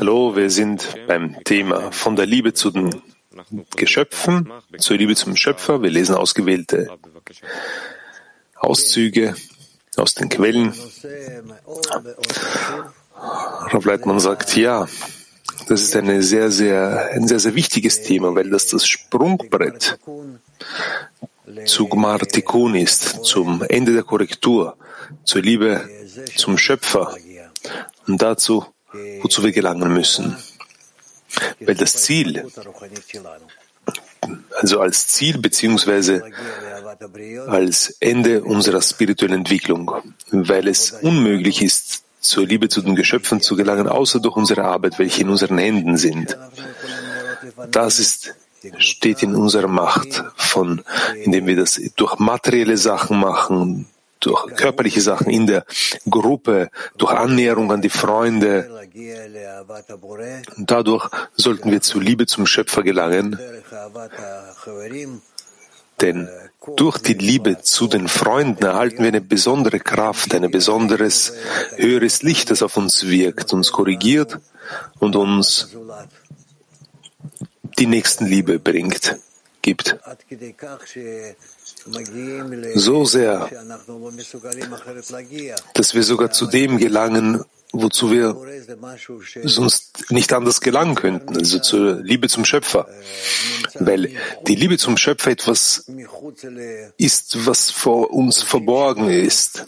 Hallo, wir sind beim Thema von der Liebe zu den Geschöpfen, zur Liebe zum Schöpfer. Wir lesen ausgewählte Auszüge aus den Quellen. Rav Leitmann sagt, ja, das ist eine sehr, sehr, ein sehr, sehr wichtiges Thema, weil das das Sprungbrett zu Gmar Tikkun ist, zum Ende der Korrektur, zur Liebe zum Schöpfer und dazu, wozu wir gelangen müssen. Weil das Ziel, also als Ziel beziehungsweise als Ende unserer spirituellen Entwicklung, weil es unmöglich ist, zur Liebe zu den Geschöpfen zu gelangen, außer durch unsere Arbeit, welche in unseren Händen sind. Das ist steht in unserer Macht, von, indem wir das durch materielle Sachen machen, durch körperliche Sachen in der Gruppe, durch Annäherung an die Freunde. Und dadurch sollten wir zur Liebe zum Schöpfer gelangen, denn durch die Liebe zu den Freunden erhalten wir eine besondere Kraft, ein besonderes höheres Licht, das auf uns wirkt, uns korrigiert und uns die Nächstenliebe bringt, gibt. So sehr, dass wir sogar zu dem gelangen, wozu wir sonst nicht anders gelangen könnten, also zur Liebe zum Schöpfer. Weil die Liebe zum Schöpfer etwas ist, was vor uns verborgen ist.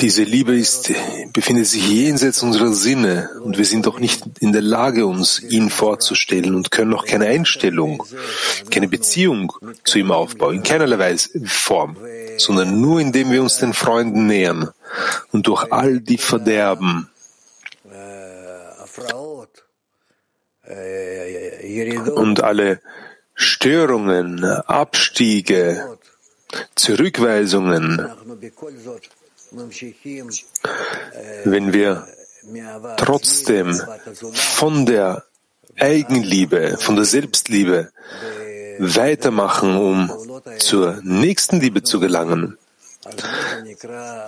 Diese Liebe ist, befindet sich jenseits unserer Sinne und wir sind doch nicht in der Lage, uns ihn vorzustellen und können auch keine Einstellung, keine Beziehung zu ihm aufbauen, in keinerlei Weise, Form, sondern nur indem wir uns den Freunden nähern und durch all die Verderben. Und alle Störungen, Abstiege, Zurückweisungen, wenn wir trotzdem von der Eigenliebe, von der Selbstliebe weitermachen, um zur nächsten Liebe zu gelangen,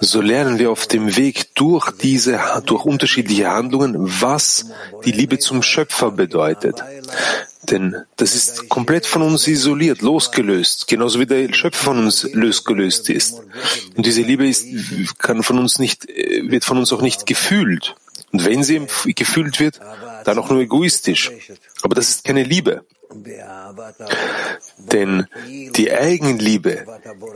so lernen wir auf dem Weg durch diese, durch unterschiedliche Handlungen, was die Liebe zum Schöpfer bedeutet. Denn das ist komplett von uns isoliert, losgelöst, genauso wie der Schöpfer von uns losgelöst ist. Und diese Liebe ist, kann von uns nicht, wird von uns auch nicht gefühlt. Und wenn sie gefühlt wird, dann auch nur egoistisch. Aber das ist keine Liebe. Denn die Eigenliebe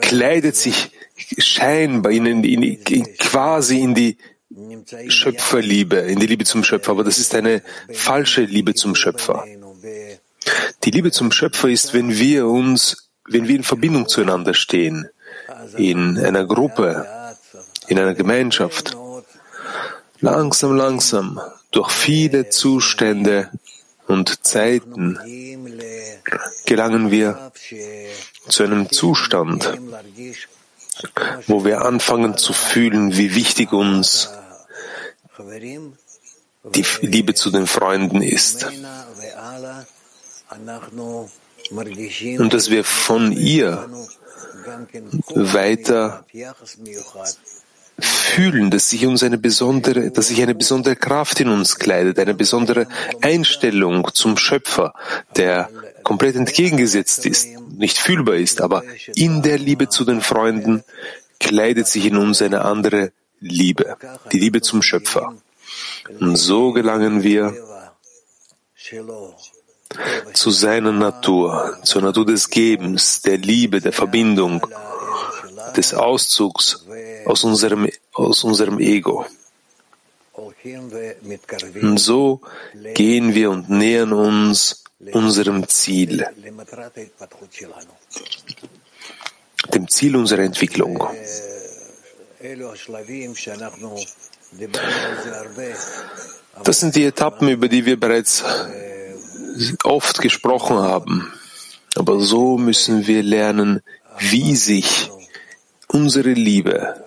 kleidet sich scheinbar in, in, in, quasi in die Schöpferliebe, in die Liebe zum Schöpfer, aber das ist eine falsche Liebe zum Schöpfer. Die Liebe zum Schöpfer ist, wenn wir uns, wenn wir in Verbindung zueinander stehen, in einer Gruppe, in einer Gemeinschaft, langsam, langsam, durch viele Zustände und Zeiten gelangen wir zu einem Zustand, wo wir anfangen zu fühlen, wie wichtig uns die Liebe zu den Freunden ist. Und dass wir von ihr weiter fühlen, dass sich uns eine besondere, dass sich eine besondere Kraft in uns kleidet, eine besondere Einstellung zum Schöpfer, der komplett entgegengesetzt ist, nicht fühlbar ist, aber in der Liebe zu den Freunden kleidet sich in uns eine andere Liebe, die Liebe zum Schöpfer. Und so gelangen wir zu seiner Natur, zur Natur des Gebens, der Liebe, der Verbindung, des Auszugs aus unserem, aus unserem Ego. Und so gehen wir und nähern uns unserem Ziel, dem Ziel unserer Entwicklung. Das sind die Etappen, über die wir bereits oft gesprochen haben. Aber so müssen wir lernen, wie sich unsere Liebe,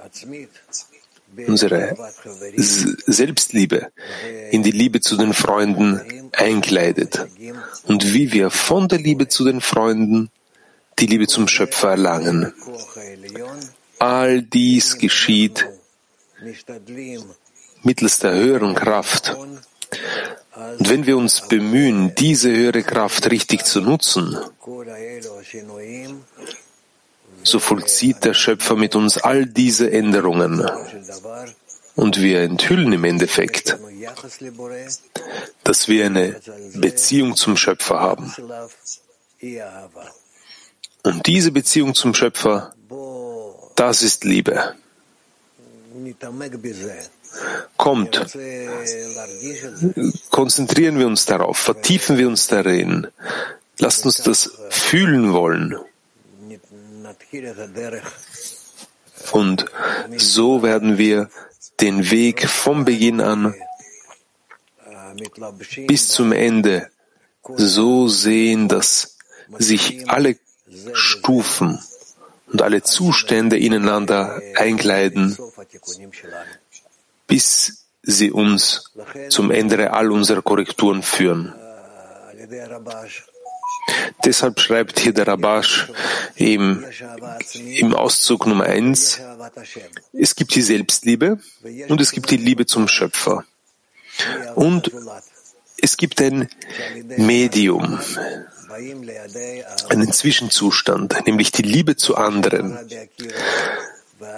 unsere Selbstliebe in die Liebe zu den Freunden einkleidet und wie wir von der Liebe zu den Freunden die Liebe zum Schöpfer erlangen. All dies geschieht mittels der höheren Kraft. Und wenn wir uns bemühen, diese höhere Kraft richtig zu nutzen, so vollzieht der Schöpfer mit uns all diese Änderungen. Und wir enthüllen im Endeffekt, dass wir eine Beziehung zum Schöpfer haben. Und diese Beziehung zum Schöpfer, das ist Liebe. Kommt, konzentrieren wir uns darauf, vertiefen wir uns darin, lasst uns das fühlen wollen. Und so werden wir den Weg vom Beginn an bis zum Ende so sehen, dass sich alle Stufen und alle Zustände ineinander einkleiden, bis sie uns zum Ende all unserer Korrekturen führen. Deshalb schreibt hier der Rabash im, im Auszug Nummer eins: es gibt die Selbstliebe und es gibt die Liebe zum Schöpfer. Und es gibt ein Medium, einen Zwischenzustand, nämlich die Liebe zu anderen.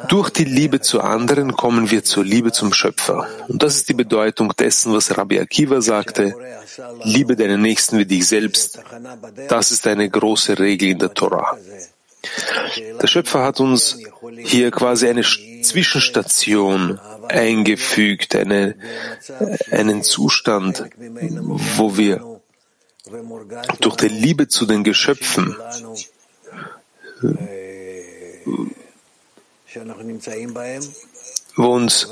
Durch die Liebe zu anderen kommen wir zur Liebe zum Schöpfer. Und das ist die Bedeutung dessen, was Rabbi Akiva sagte, liebe deinen Nächsten wie dich selbst. Das ist eine große Regel in der Torah. Der Schöpfer hat uns hier quasi eine Zwischenstation eingefügt, eine, einen Zustand, wo wir durch die Liebe zu den Geschöpfen wo uns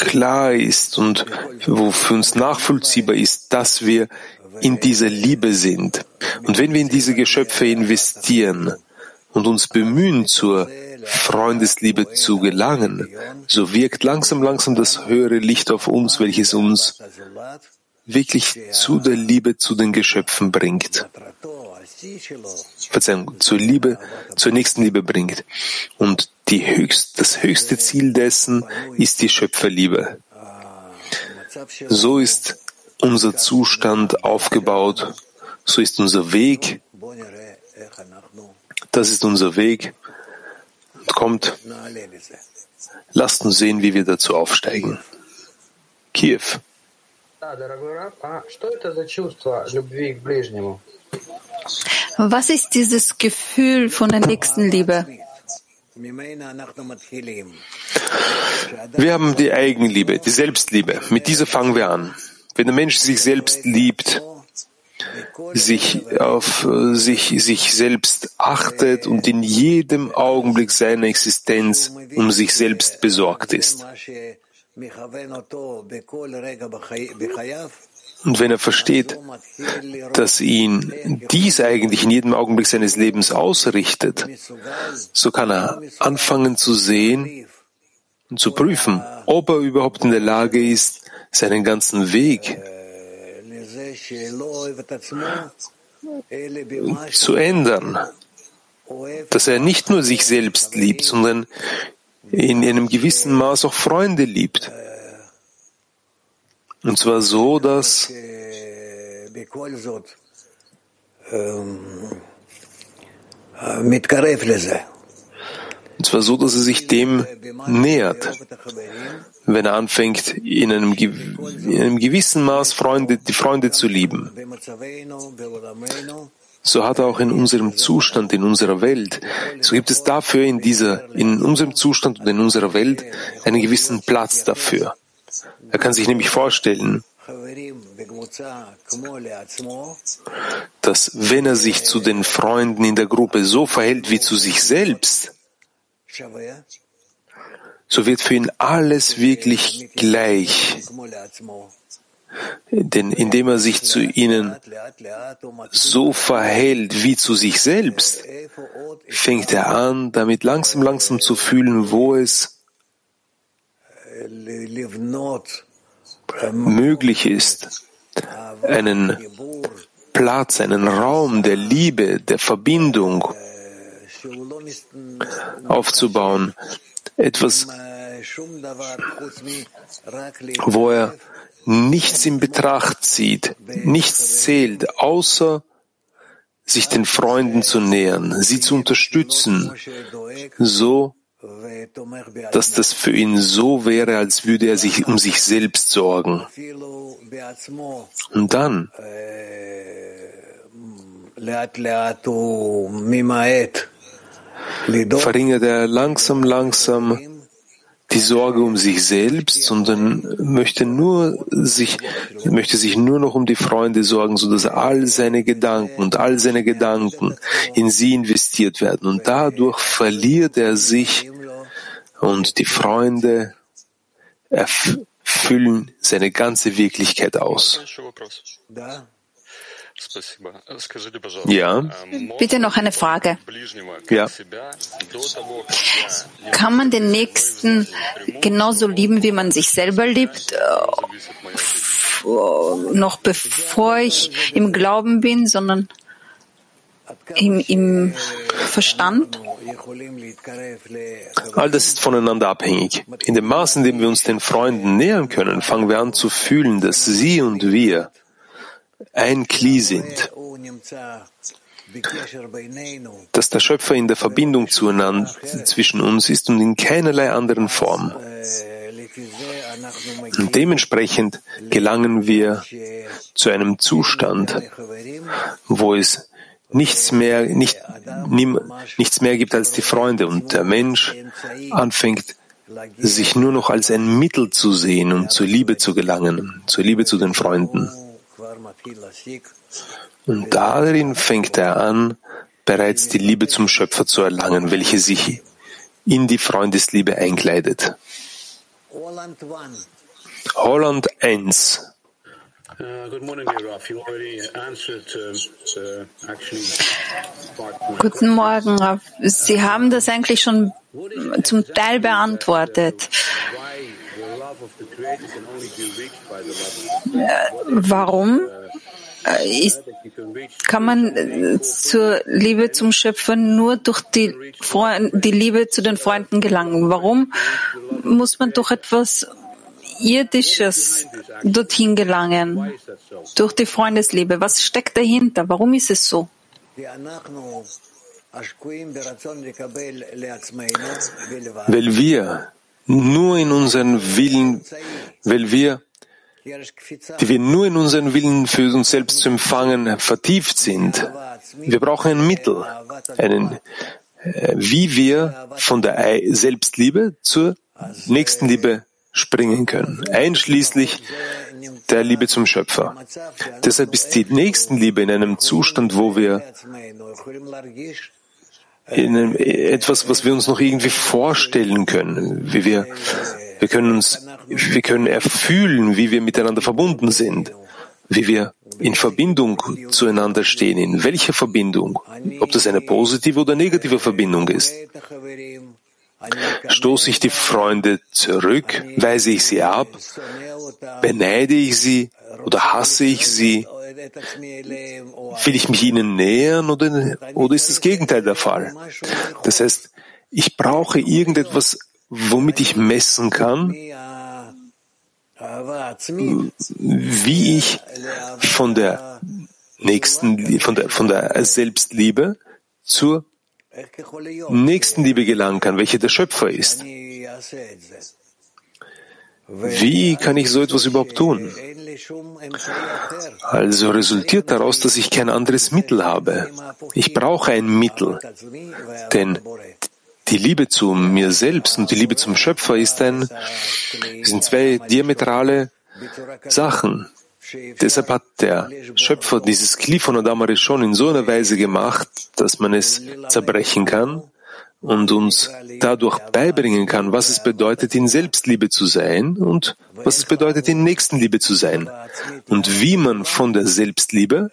klar ist und wo für uns nachvollziehbar ist, dass wir in dieser Liebe sind. Und wenn wir in diese Geschöpfe investieren und uns bemühen, zur Freundesliebe zu gelangen, so wirkt langsam, langsam das höhere Licht auf uns, welches uns wirklich zu der Liebe zu den Geschöpfen bringt. Verzeihung, zur Liebe, zur nächsten Liebe bringt. Und die höchst, das höchste Ziel dessen ist die Schöpferliebe. So ist unser Zustand aufgebaut, so ist unser Weg, das ist unser Weg. Und kommt, lasst uns sehen, wie wir dazu aufsteigen. Kiew. Was ist dieses Gefühl von der Nächstenliebe? Wir haben die Eigenliebe, die Selbstliebe. Mit dieser fangen wir an. Wenn der Mensch sich selbst liebt, sich auf sich, sich selbst achtet und in jedem Augenblick seiner Existenz um sich selbst besorgt ist. Und wenn er versteht, dass ihn dies eigentlich in jedem Augenblick seines Lebens ausrichtet, so kann er anfangen zu sehen und zu prüfen, ob er überhaupt in der Lage ist, seinen ganzen Weg zu ändern, dass er nicht nur sich selbst liebt, sondern in einem gewissen Maß auch Freunde liebt. Und zwar so, dass und zwar so, dass er sich dem nähert, wenn er anfängt, in einem, in einem gewissen Maß Freunde, die Freunde zu lieben. So hat er auch in unserem Zustand, in unserer Welt, so gibt es dafür in dieser, in unserem Zustand und in unserer Welt einen gewissen Platz dafür. Er kann sich nämlich vorstellen, dass wenn er sich zu den Freunden in der Gruppe so verhält wie zu sich selbst, so wird für ihn alles wirklich gleich. Denn indem er sich zu ihnen so verhält wie zu sich selbst, fängt er an, damit langsam, langsam zu fühlen, wo es möglich ist, einen Platz, einen Raum der Liebe, der Verbindung aufzubauen, etwas, wo er nichts in Betracht zieht, nichts zählt, außer sich den Freunden zu nähern, sie zu unterstützen, so dass das für ihn so wäre, als würde er sich um sich selbst sorgen. Und dann verringert er langsam, langsam die Sorge um sich selbst, sondern möchte nur sich, möchte sich nur noch um die Freunde sorgen, so dass all seine Gedanken und all seine Gedanken in sie investiert werden. Und dadurch verliert er sich und die Freunde erfüllen seine ganze Wirklichkeit aus. Ja. Bitte noch eine Frage. Ja. Kann man den Nächsten genauso lieben, wie man sich selber liebt, noch bevor ich im Glauben bin, sondern im, im Verstand? All das ist voneinander abhängig. In dem Maß, in dem wir uns den Freunden nähern können, fangen wir an zu fühlen, dass sie und wir ein Kli sind, dass der Schöpfer in der Verbindung zueinander zwischen uns ist und in keinerlei anderen Form. Und dementsprechend gelangen wir zu einem Zustand, wo es nichts mehr, nicht, nichts mehr gibt als die Freunde und der Mensch anfängt, sich nur noch als ein Mittel zu sehen und zur Liebe zu gelangen, zur Liebe zu den Freunden. Und darin fängt er an, bereits die Liebe zum Schöpfer zu erlangen, welche sich in die Freundesliebe einkleidet. Holland 1. Guten Morgen, Rav. Sie haben das eigentlich schon zum Teil beantwortet. Warum ist, kann man zur Liebe zum Schöpfer nur durch die, die Liebe zu den Freunden gelangen? Warum muss man durch etwas Irdisches dorthin gelangen? Durch die Freundesliebe. Was steckt dahinter? Warum ist es so? Weil wir nur in unseren Willen, weil wir, die wir nur in unseren Willen für uns selbst zu empfangen vertieft sind. Wir brauchen ein Mittel, einen, äh, wie wir von der Selbstliebe zur Nächstenliebe springen können, einschließlich der Liebe zum Schöpfer. Deshalb ist die Nächstenliebe in einem Zustand, wo wir in einem, etwas, was wir uns noch irgendwie vorstellen können, wie wir, wir können uns, wir können erfühlen, wie wir miteinander verbunden sind, wie wir in Verbindung zueinander stehen, in welcher Verbindung, ob das eine positive oder negative Verbindung ist. Stoße ich die Freunde zurück, weise ich sie ab, beneide ich sie oder hasse ich sie, will ich mich ihnen nähern oder, oder ist das Gegenteil der Fall? Das heißt, ich brauche irgendetwas, womit ich messen kann, wie ich von der nächsten, von der, von der Selbstliebe zur Nächstenliebe gelangen kann, welche der Schöpfer ist. Wie kann ich so etwas überhaupt tun? Also resultiert daraus, dass ich kein anderes Mittel habe. Ich brauche ein Mittel, denn die Liebe zu mir selbst und die Liebe zum Schöpfer ist ein, sind zwei diametrale Sachen. Deshalb hat der Schöpfer dieses Kli von Adam schon in so einer Weise gemacht, dass man es zerbrechen kann und uns dadurch beibringen kann, was es bedeutet, in Selbstliebe zu sein und was es bedeutet, in Nächstenliebe zu sein und wie man von der Selbstliebe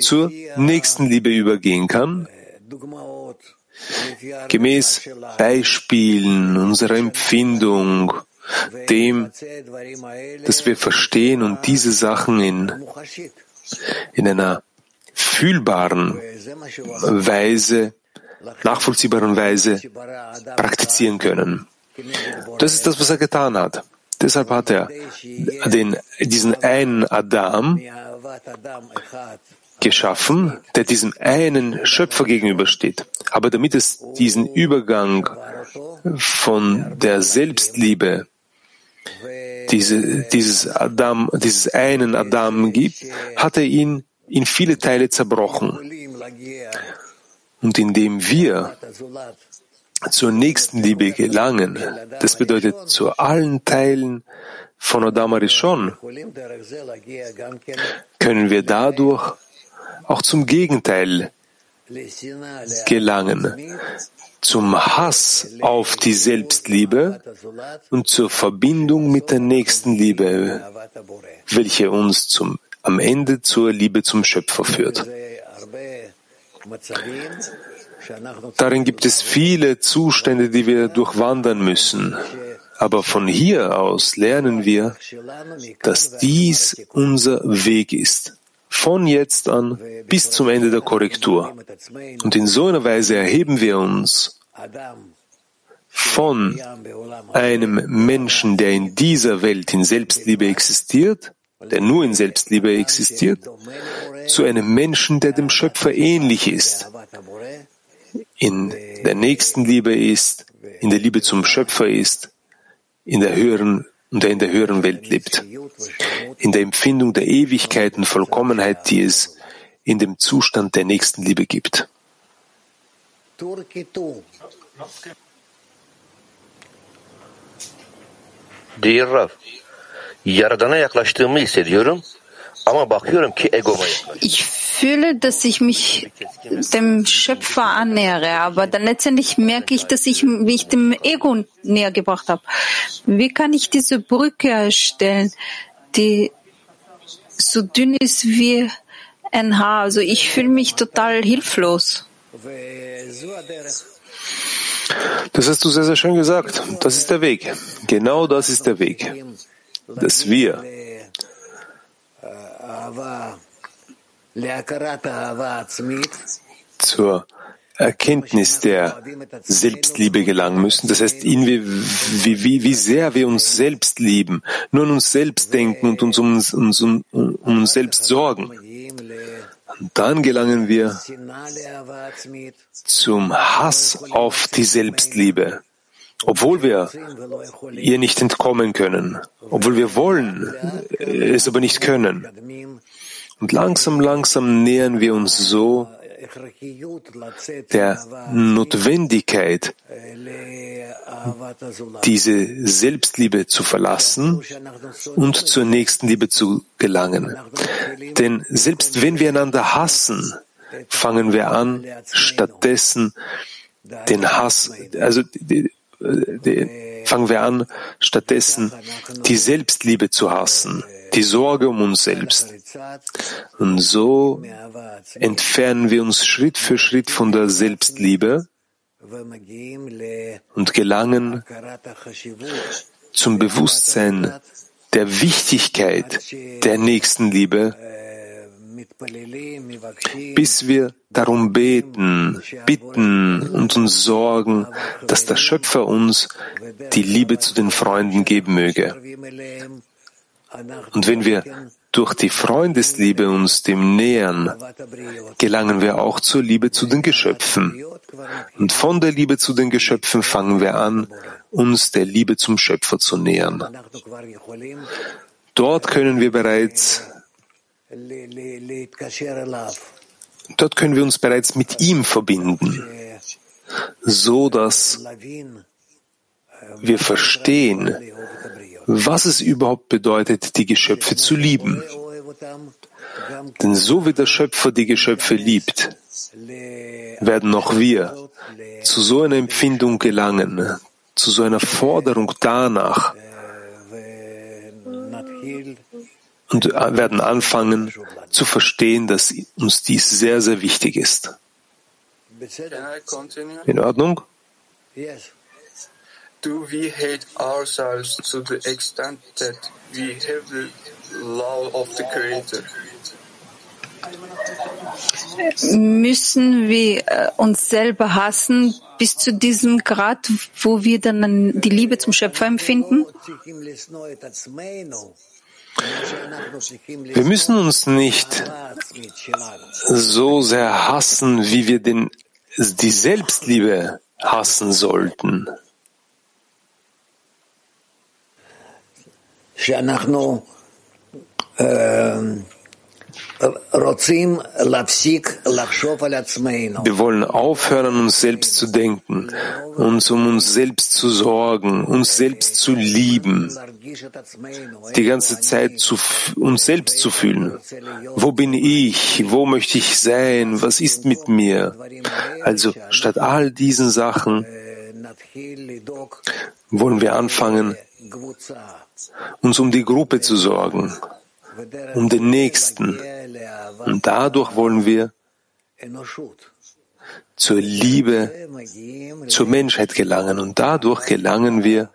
zur Nächstenliebe übergehen kann, gemäß Beispielen unserer Empfindung, dem, dass wir verstehen und diese Sachen in, in einer fühlbaren Weise nachvollziehbaren Weise praktizieren können. Das ist das, was er getan hat. Deshalb hat er den, diesen einen Adam geschaffen, der diesem einen Schöpfer gegenübersteht. Aber damit es diesen Übergang von der Selbstliebe, diese, dieses Adam, dieses einen Adam gibt, hat er ihn in viele Teile zerbrochen. Und indem wir zur nächsten Liebe gelangen, das bedeutet zu allen Teilen von Adam Arishon, können wir dadurch auch zum Gegenteil gelangen, zum Hass auf die Selbstliebe und zur Verbindung mit der nächsten Liebe, welche uns zum, am Ende zur Liebe zum Schöpfer führt. Darin gibt es viele Zustände, die wir durchwandern müssen. Aber von hier aus lernen wir, dass dies unser Weg ist. Von jetzt an bis zum Ende der Korrektur. Und in so einer Weise erheben wir uns von einem Menschen, der in dieser Welt in Selbstliebe existiert, der nur in Selbstliebe existiert, zu einem Menschen, der dem Schöpfer ähnlich ist, in der Nächstenliebe ist, in der Liebe zum Schöpfer ist, in der höheren und der in der höheren Welt lebt, in der Empfindung der Ewigkeit und Vollkommenheit, die es in dem Zustand der Nächstenliebe gibt. Dear Rav, Yaradana yaklaştığımı hissediyorum yaklaşıyorum. fühle, dass ich mich dem Schöpfer annähere, aber dann letztendlich merke ich, dass ich mich dem Ego näher gebracht habe. Wie kann ich diese Brücke erstellen, die so dünn ist wie ein Haar? Also ich fühle mich total hilflos. Das hast du sehr, sehr schön gesagt. Das ist der Weg. Genau das ist der Weg. Dass wir zur Erkenntnis der Selbstliebe gelangen müssen. Das heißt, wie, wie, wie sehr wir uns selbst lieben, nur an uns selbst denken und uns um, uns, um, um uns selbst sorgen. Und dann gelangen wir zum Hass auf die Selbstliebe, obwohl wir ihr nicht entkommen können, obwohl wir wollen, es aber nicht können. Und langsam, langsam nähern wir uns so der Notwendigkeit, diese Selbstliebe zu verlassen und zur nächsten Liebe zu gelangen. Denn selbst wenn wir einander hassen, fangen wir an, stattdessen den Hass, also fangen wir an, stattdessen die Selbstliebe zu hassen die Sorge um uns selbst. Und so entfernen wir uns Schritt für Schritt von der Selbstliebe und gelangen zum Bewusstsein der Wichtigkeit der Nächstenliebe, bis wir darum beten, bitten und uns sorgen, dass der Schöpfer uns die Liebe zu den Freunden geben möge. Und wenn wir durch die Freundesliebe uns dem nähern, gelangen wir auch zur Liebe zu den Geschöpfen. Und von der Liebe zu den Geschöpfen fangen wir an, uns der Liebe zum Schöpfer zu nähern. Dort können wir bereits Dort können wir uns bereits mit ihm verbinden, so dass wir verstehen, was es überhaupt bedeutet, die Geschöpfe zu lieben. Denn so wie der Schöpfer die Geschöpfe liebt, werden auch wir zu so einer Empfindung gelangen, zu so einer Forderung danach und werden anfangen zu verstehen, dass uns dies sehr, sehr wichtig ist. In Ordnung? do we hate ourselves to the extent that we have the love of the Creator? müssen wir äh, uns selber hassen bis zu diesem Grad, wo wir dann die Liebe zum Schöpfer empfinden? Wir müssen uns nicht so sehr hassen, wie wir den, die Selbstliebe hassen sollten. Wir wollen aufhören, uns selbst zu denken, uns um uns selbst zu sorgen, uns selbst zu lieben, die ganze Zeit zu, uns selbst zu fühlen. Wo bin ich? Wo möchte ich sein? Was ist mit mir? Also statt all diesen Sachen wollen wir anfangen, uns um die Gruppe zu sorgen, um den Nächsten. Und dadurch wollen wir zur Liebe, zur Menschheit gelangen. Und dadurch gelangen wir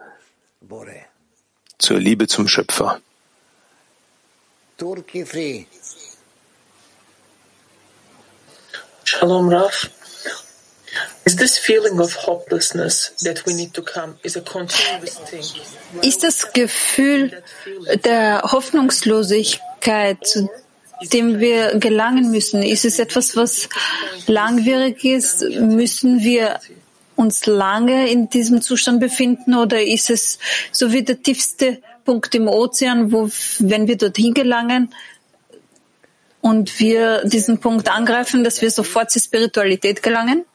zur Liebe zum Schöpfer. Shalom Rav. Ist das Gefühl der Hoffnungslosigkeit, zu dem wir gelangen müssen, ist es etwas, was langwierig ist? Müssen wir uns lange in diesem Zustand befinden oder ist es so wie der tiefste Punkt im Ozean, wo, wenn wir dorthin gelangen und wir diesen Punkt angreifen, dass wir sofort zur Spiritualität gelangen?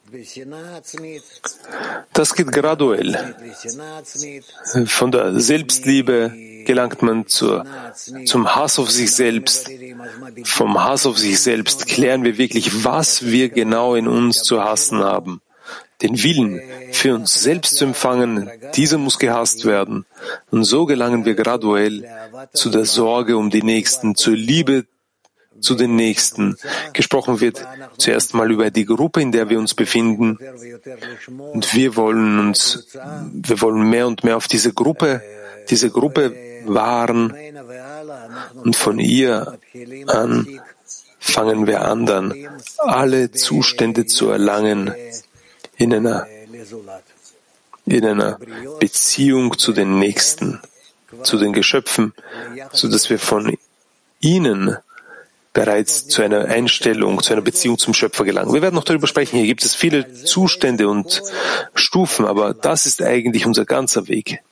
Das geht graduell. Von der Selbstliebe gelangt man zur, zum Hass auf sich selbst. Vom Hass auf sich selbst klären wir wirklich, was wir genau in uns zu hassen haben. Den Willen für uns selbst zu empfangen, dieser muss gehasst werden. Und so gelangen wir graduell zu der Sorge um die Nächsten, zur Liebe zu den Nächsten. Gesprochen wird zuerst mal über die Gruppe, in der wir uns befinden. Und wir wollen uns, wir wollen mehr und mehr auf diese Gruppe, diese Gruppe wahren. Und von ihr an fangen wir an, dann alle Zustände zu erlangen in einer, in einer Beziehung zu den Nächsten, zu den Geschöpfen, so dass wir von ihnen bereits zu einer Einstellung, zu einer Beziehung zum Schöpfer gelangen. Wir werden noch darüber sprechen. Hier gibt es viele Zustände und Stufen, aber das ist eigentlich unser ganzer Weg.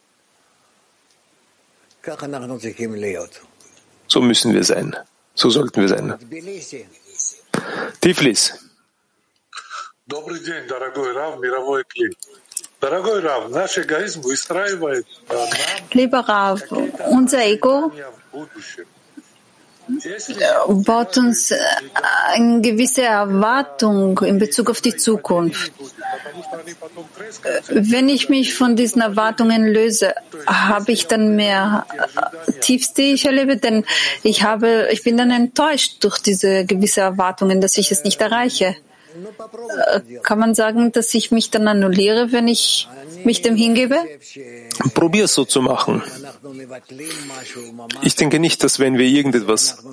So müssen wir sein. So sollten wir sein. Tiflis. Lieber Rav, unser Ego baut uns eine gewisse Erwartung in Bezug auf die Zukunft. Wenn ich mich von diesen Erwartungen löse, habe ich dann mehr Tiefste, ich erlebe, denn ich habe, ich bin dann enttäuscht durch diese gewisse Erwartungen, dass ich es nicht erreiche. Kann man sagen, dass ich mich dann annulliere, wenn ich mich dem hingebe? Probier es so zu machen. Ich denke nicht, dass wenn wir irgendetwas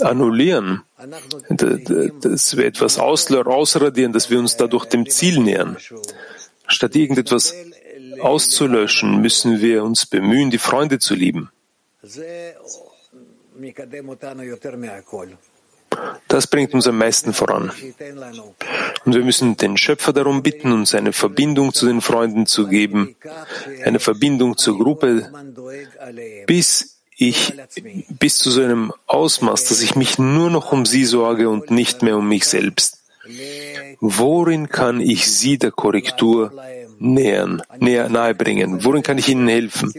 annullieren, dass wir etwas ausradieren, dass wir uns dadurch dem Ziel nähern. Statt irgendetwas auszulöschen, müssen wir uns bemühen, die Freunde zu lieben. Das bringt uns am meisten voran. Und wir müssen den Schöpfer darum bitten, uns eine Verbindung zu den Freunden zu geben, eine Verbindung zur Gruppe, bis ich, bis zu so einem Ausmaß, dass ich mich nur noch um sie sorge und nicht mehr um mich selbst. Worin kann ich sie der Korrektur nähern, näher nahebringen? Worin kann ich ihnen helfen?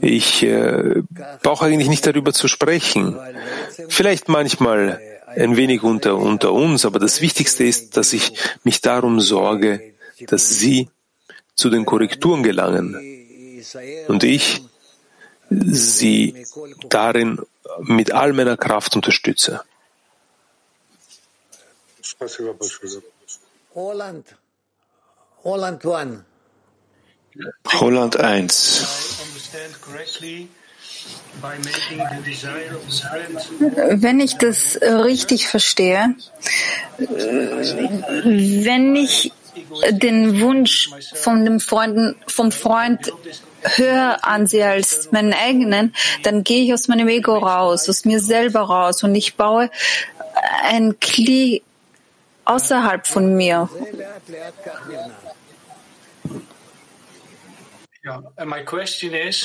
Ich äh, brauche eigentlich nicht darüber zu sprechen. Vielleicht manchmal ein wenig unter, unter uns, aber das Wichtigste ist, dass ich mich darum sorge, dass sie zu den Korrekturen gelangen und ich sie darin mit all meiner Kraft unterstütze. Holland. Holland 1. Holland 1. Wenn ich das richtig verstehe, wenn ich den Wunsch von dem Freunden, vom Freund höher ansehe als meinen eigenen, dann gehe ich aus meinem Ego raus, aus mir selber raus und ich baue ein Kli außerhalb von mir.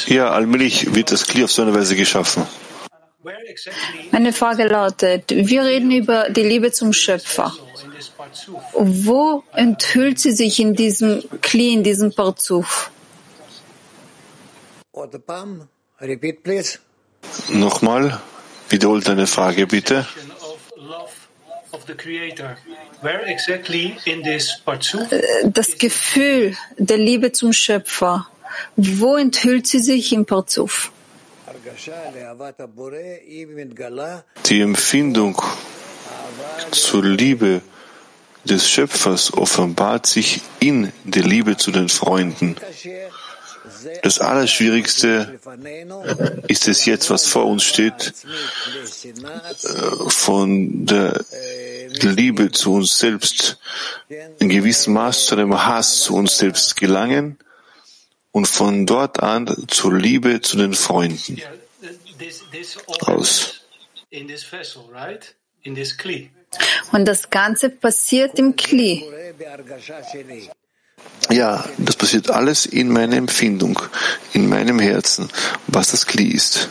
Ja, allmählich wird das Kli auf so eine Weise geschaffen. Meine Frage lautet, wir reden über die Liebe zum Schöpfer. Wo enthüllt sie sich in diesem Kli, in diesem Parzuf? Nochmal, wiederholt deine Frage bitte. Das Gefühl der Liebe zum Schöpfer, wo enthüllt sie sich im Parzuf? Die Empfindung zur Liebe des Schöpfers offenbart sich in der Liebe zu den Freunden. Das Allerschwierigste ist es jetzt, was vor uns steht, äh, von der Liebe zu uns selbst in gewissem Maß zu einem Hass zu uns selbst gelangen und von dort an zur Liebe zu den Freunden aus. Und das Ganze passiert im Kli. Ja, das passiert alles in meiner Empfindung, in meinem Herzen, was das Kli ist.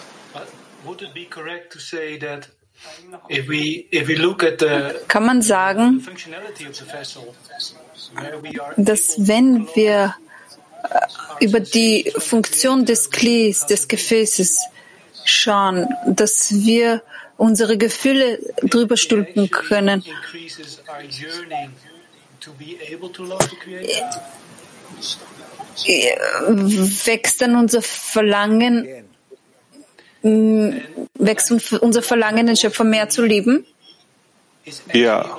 Kann man sagen, dass wenn wir über die Funktion des Klis, des Gefäßes schauen, dass wir unsere Gefühle drüber stülpen können. Wächst dann unser Verlangen, wächst unser Verlangen, den Schöpfer mehr zu lieben? Ja.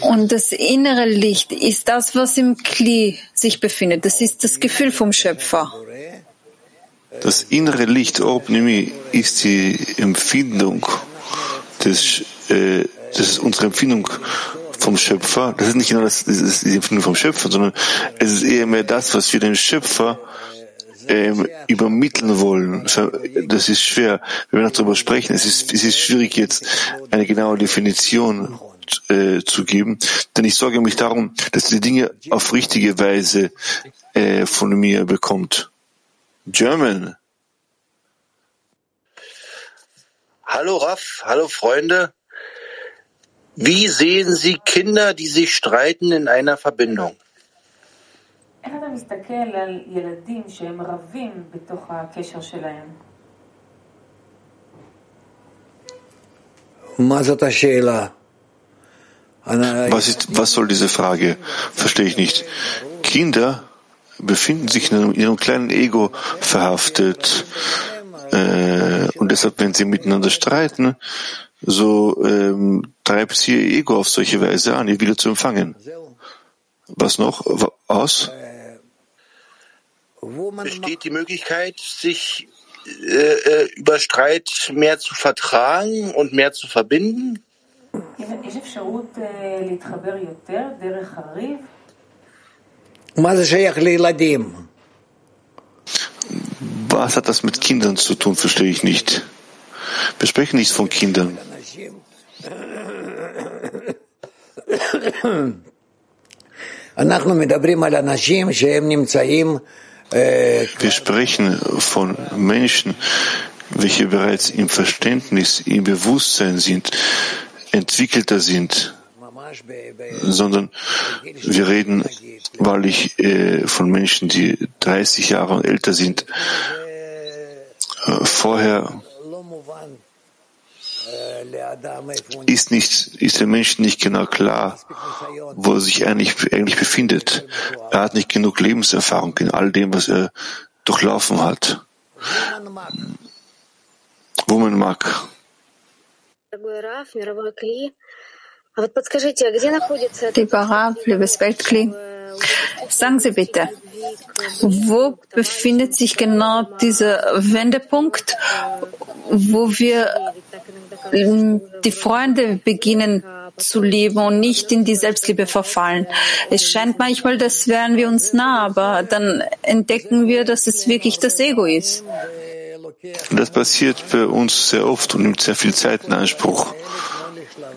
Und das innere Licht ist das, was im Kli sich befindet. Das ist das Gefühl vom Schöpfer. Das innere Licht, Orpnimi, ist die Empfindung des, äh, das ist unsere Empfindung vom Schöpfer. Das ist nicht genau das, das ist die Empfindung vom Schöpfer, sondern es ist eher mehr das, was wir dem Schöpfer ähm, übermitteln wollen. Das ist schwer, wenn wir noch darüber sprechen. Es ist, es ist schwierig jetzt eine genaue Definition äh, zu geben, denn ich sorge mich darum, dass die Dinge auf richtige Weise äh, von mir bekommt. German. Hallo Raff, hallo Freunde. Wie sehen Sie Kinder, die sich streiten in einer Verbindung? Was, ist, was soll diese Frage? Verstehe ich nicht. Kinder befinden sich in einem kleinen Ego verhaftet. Äh, und deshalb, wenn sie miteinander streiten, so ähm, treibt sie ihr Ego auf solche Weise an, ihr wieder zu empfangen. Was noch? Aus? Besteht die Möglichkeit, sich äh, äh über Streit mehr zu vertragen und mehr zu verbinden? Was hat das mit Kindern zu tun, verstehe ich nicht. Wir sprechen nicht von Kindern. Wir sprechen von Menschen, welche bereits im Verständnis, im Bewusstsein sind, entwickelter sind, sondern wir reden wahrlich äh, von Menschen, die 30 Jahre und älter sind. Äh, vorher ist, nicht, ist der Mensch nicht genau klar, wo er sich eigentlich, eigentlich befindet. Er hat nicht genug Lebenserfahrung in all dem, was er durchlaufen hat. Wo man mag. Lieber Rav, liebes Weltkli, sagen Sie bitte, Wo befindet sich genau dieser Wendepunkt, wo wir die Freunde beginnen zu lieben und nicht in die Selbstliebe verfallen? Es scheint manchmal, dass wären wir uns nah, aber dann entdecken wir, dass es wirklich das Ego ist. Das passiert bei uns sehr oft und nimmt sehr viel Zeit in Anspruch.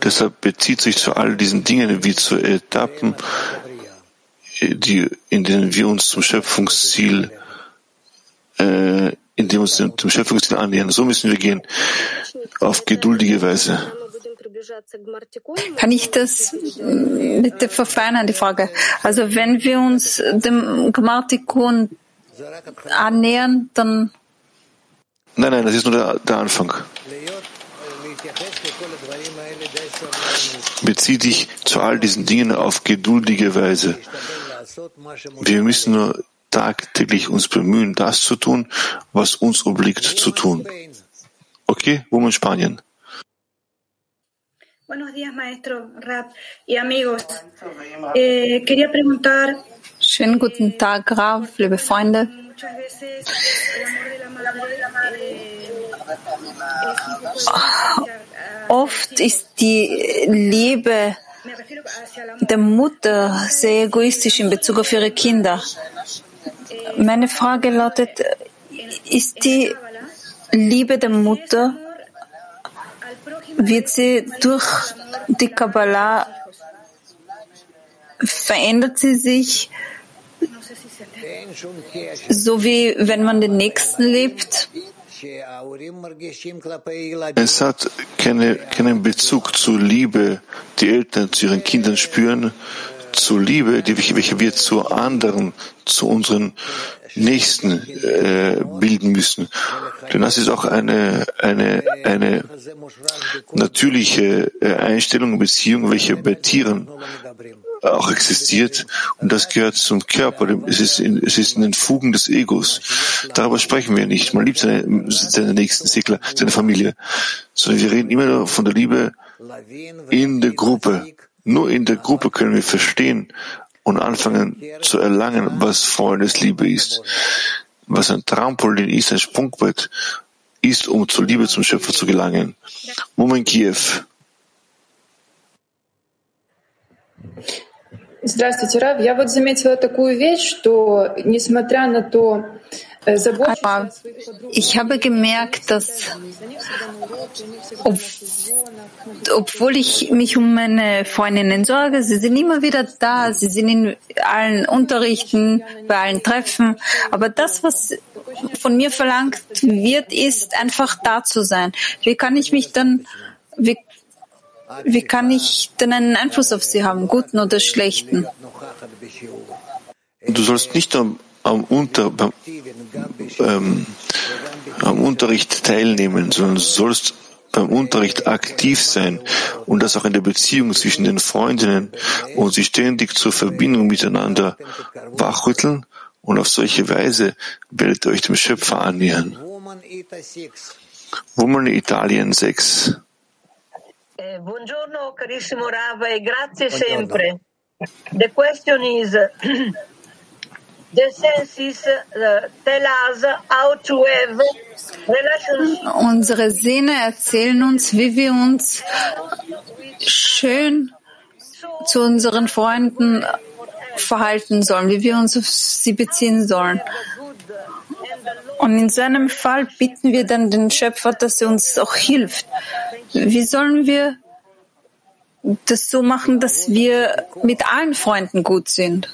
Deshalb bezieht sich zu all diesen Dingen wie zu Etappen, die, in denen wir uns zum Schöpfungsziel, äh, in dem uns zum Schöpfungsziel annähern. So müssen wir gehen, auf geduldige Weise. Kann ich das bitte verfeinern, die Frage? Also wenn wir uns dem Gmartikun annähern, dann Nein, nein, das ist nur der, der Anfang. Bezieh dich zu all diesen Dingen auf geduldige Weise. Wir müssen nur tagtäglich uns bemühen, das zu tun, was uns obliegt zu tun. Okay, wo in Spanien? Buenos días, maestro Rab y amigos. Eh, quería preguntar. Schönen guten Tag, Rav, liebe Freunde. Oft ist die Liebe der Mutter sehr egoistisch in Bezug auf ihre Kinder. Meine Frage lautet, ist die Liebe der Mutter, wird sie durch die Kabbalah, verändert sie sich, so wie wenn man den Nächsten liebt? Es hat keine, keinen Bezug zur Liebe, die Eltern zu ihren Kindern spüren, zur Liebe, die, welche wir zu anderen, zu unseren Nächsten äh, bilden müssen. Denn das ist auch eine, eine, eine natürliche äh, Einstellung, Beziehung, welche bei Tieren auch existiert. Und das gehört zum Körper. Es ist in, es ist in den Fugen des Egos. Darüber sprechen wir nicht. Man liebt seine, seine nächsten Segler, seine Familie. Sondern wir reden immer nur von der Liebe in der Gruppe. Nur in der Gruppe können wir verstehen und anfangen zu erlangen, was Freundesliebe ist. Was ein Trampolin ist, ein Sprungbrett ist, um zur Liebe zum Schöpfer zu gelangen. Moment Kiew. Здравствуйте, Рав. Я вот заметила такую вещь, что несмотря на то, aber ich habe gemerkt, dass ob, obwohl ich mich um meine Freundinnen sorge, sie sind immer wieder da, sie sind in allen Unterrichten, bei allen Treffen. Aber das, was von mir verlangt wird, ist einfach da zu sein. Wie kann ich mich dann, wie, wie kann ich denn einen Einfluss auf sie haben, guten oder schlechten? Du sollst nicht am Unter, ähm, am Unterricht teilnehmen, sondern du sollst beim Unterricht aktiv sein und das auch in der Beziehung zwischen den Freundinnen und sie ständig zur Verbindung miteinander wachrütteln und auf solche Weise werdet ihr euch dem Schöpfer annähern. Woman Italien 6. Eh, buongiorno carissimo Rav e grazie sempre. The question is Unsere Sinne erzählen uns, wie wir uns schön zu unseren Freunden verhalten sollen, wie wir uns auf sie beziehen sollen. Und in seinem Fall bitten wir dann den Schöpfer, dass er uns auch hilft. Wie sollen wir das so machen, dass wir mit allen Freunden gut sind?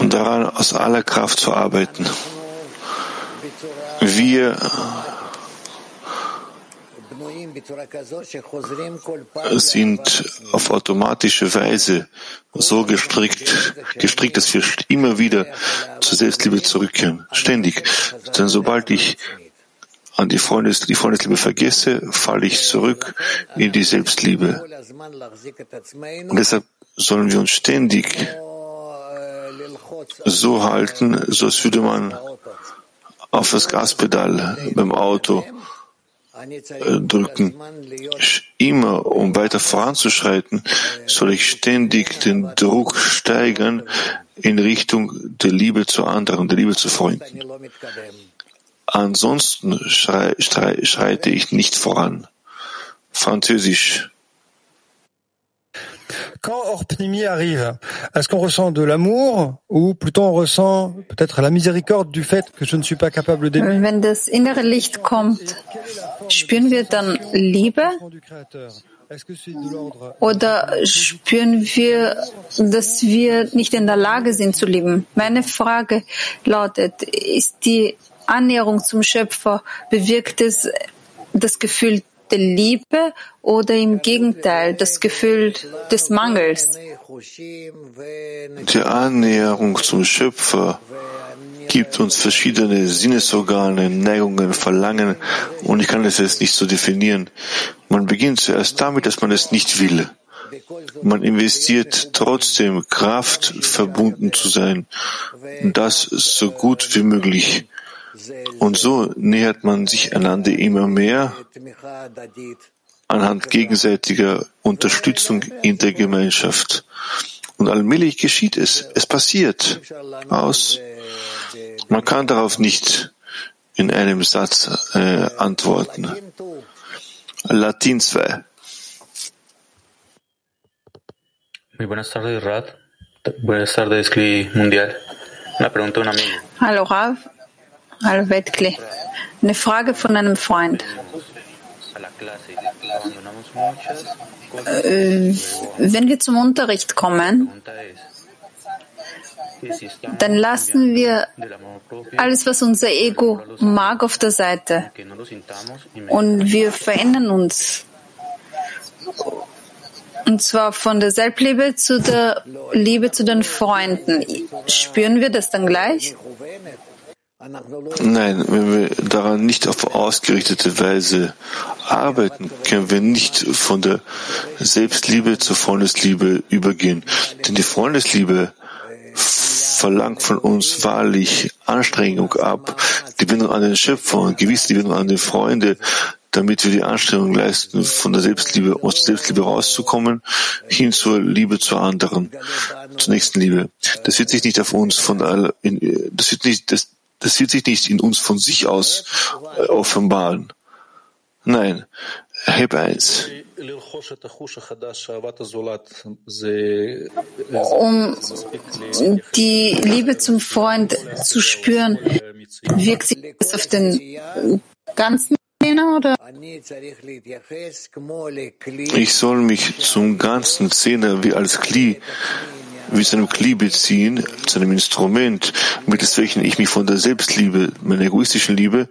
Und daran aus aller Kraft zu arbeiten. Wir sind auf automatische Weise so gestrickt, gestrickt, dass wir immer wieder zur Selbstliebe zurückkehren, ständig. Denn sobald ich an die, Freundes, die Freundesliebe vergesse, falle ich zurück in die Selbstliebe. Und deshalb sollen wir uns ständig so halten, so als würde man auf das Gaspedal beim Auto drücken. Immer, um weiter voranzuschreiten, soll ich ständig den Druck steigern in Richtung der Liebe zu anderen, der Liebe zu Freunden. Ansonsten schrei, schrei, schreite ich nicht voran. Französisch. Quand Orpnimi arrive, est-ce qu'on ressent de l'amour ou plutôt on ressent peut-être la miséricorde du fait que je ne suis pas capable d'aimer Wenn das innere Licht kommt, spüren wir dann Liebe oder spüren wir, dass wir nicht in der Lage sind zu lieben? Meine Frage lautet, ist die Annäherung zum Schöpfer, bewirkt es das Gefühl der Liebe oder im Gegenteil das Gefühl des Mangels? Die Annäherung zum Schöpfer gibt uns verschiedene Sinnesorgane, Neigungen, Verlangen und ich kann das jetzt nicht so definieren. Man beginnt zuerst damit, dass man es nicht will. Man investiert trotzdem Kraft, verbunden zu sein. Das so gut wie möglich. Und so nähert man sich einander immer mehr anhand gegenseitiger Unterstützung in der Gemeinschaft. Und allmählich geschieht es. Es passiert. Aus. Man kann darauf nicht in einem Satz äh, antworten. Latin 2. Muy buenas tardes, Rad. Buenas tardes, CLI Mundial. Una pregunta un amigo. Hallo Rav, hallo Wetkli. Eine Frage von einem Freund. Äh, wenn wir zum Unterricht kommen, dann lassen wir alles, was unser Ego mag, auf der Seite. Und wir verändern uns. Und zwar von der Selbstliebe zu der Liebe zu den Freunden. Spüren wir das dann gleich? Nein, wenn wir daran nicht auf ausgerichtete Weise arbeiten, können wir nicht von der Selbstliebe zur Freundesliebe übergehen. Denn die Freundesliebe verlangt von uns wahrlich Anstrengung ab, die Bindung an den Schöpfer und gewisse die Bindung an die Freunde, damit wir die Anstrengung leisten, von der Selbstliebe, aus der Selbstliebe rauszukommen, hin zur Liebe zu anderen, zur nächsten Liebe. Das wird sich nicht auf uns von, das wird nicht, das, das wird sich nicht in uns von sich aus äh, offenbaren. Nein, heb eins. Um die Liebe zum Freund zu spüren, wirkt sich das auf den ganzen Zehner oder? Ich soll mich zum ganzen Zehner wie als Kli wie zu einem Kli beziehen, zu einem Instrument, mittels welchen ich mich von der Selbstliebe, meiner egoistischen Liebe,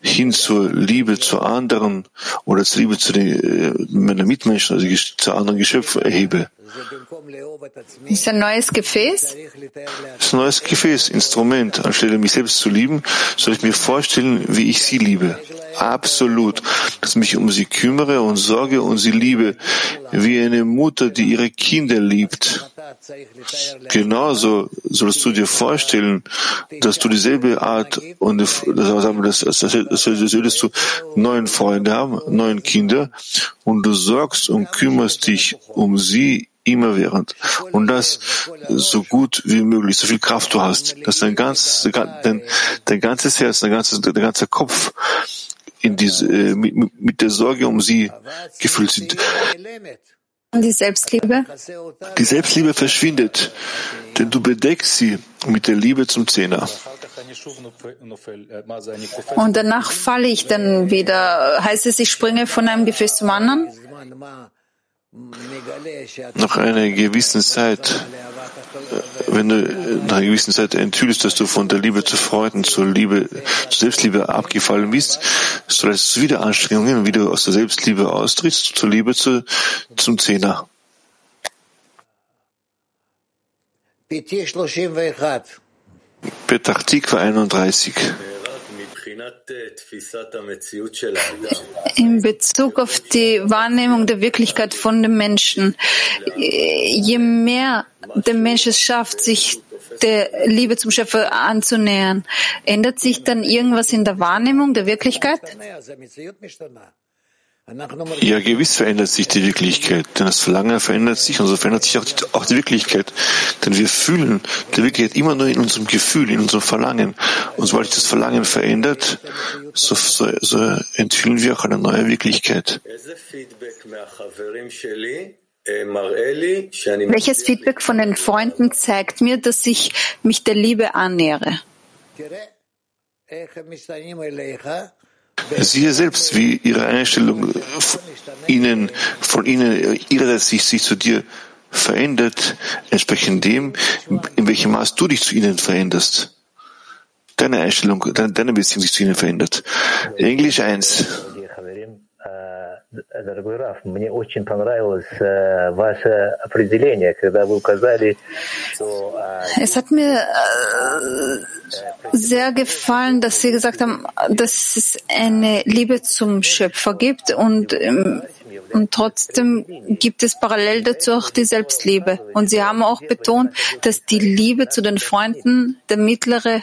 hin zur Liebe zu anderen oder zur Liebe zu den, äh, meiner Mitmenschen, also zu anderen Geschöpfen erhebe. Ist ein neues Gefäß? Ist ein neues Gefäß, Instrument. Anstelle mich selbst zu lieben, soll ich mir vorstellen, wie ich sie liebe. Absolut. Dass ich mich um sie kümmere und sorge und sie liebe, wie eine Mutter, die ihre Kinder liebt. Genauso sollst du dir vorstellen, dass du dieselbe Art und das, das, das, das solltest du neun Freunde haben, neun Kinder und du sorgst und kümmerst dich um sie immerwährend. Und das so gut wie möglich, so viel Kraft du hast, dass dein ganzes, dein, dein ganzes Herz, dein ganzes, dein ganzer Kopf in diese, äh, mit, mit der Sorge um sie gefüllt sind. Die Selbstliebe? Die Selbstliebe verschwindet, denn du bedeckst sie mit der Liebe zum Zehner. Und danach falle ich dann wieder. Heißt es, ich springe von einem Gefäß zum anderen? Nach einer gewissen Zeit, wenn du nach einer gewissen Zeit enthüllst, dass du von der Liebe zu Freunden zur Liebe, zur Selbstliebe abgefallen bist, so leistest du wieder Anstrengungen, wie du aus der Selbstliebe austrittst, zur Liebe zu, zum Zehner. Petach Tikva 31. In Bezug auf die Wahrnehmung der Wirklichkeit von dem Menschen, je mehr der Mensch es schafft, sich der Liebe zum Schöpfer anzunähern, ändert sich dann irgendwas in der Wahrnehmung der Wirklichkeit? Ja, gewiss verändert sich die Wirklichkeit, denn das Verlangen verändert sich und so verändert sich auch die, auch die Wirklichkeit. Denn wir fühlen die Wirklichkeit immer nur in unserem Gefühl, in unserem Verlangen. Und sobald sich das Verlangen verändert, so, so, so entwickeln wir auch eine neue Wirklichkeit. Welches Feedback von den Freunden zeigt mir, dass ich mich der Liebe annähere? Siehe selbst, wie ihre Einstellung ihnen, von ihnen, ihrerseits sich, sich zu dir verändert, entsprechend dem, in welchem Maß du dich zu ihnen veränderst. Deine Einstellung, deine, deine Beziehung sich zu ihnen verändert. Englisch 1 Дорогой Раф, мне очень понравилось э, ваше определение, когда вы указали, что... Es hat mir äh, sehr gefallen, dass Sie gesagt haben, dass es eine Liebe zum Schöpfer gibt und, ähm, und trotzdem gibt es parallel dazu auch die Selbstliebe. Und Sie haben auch betont, dass die Liebe zu den Freunden der mittlere,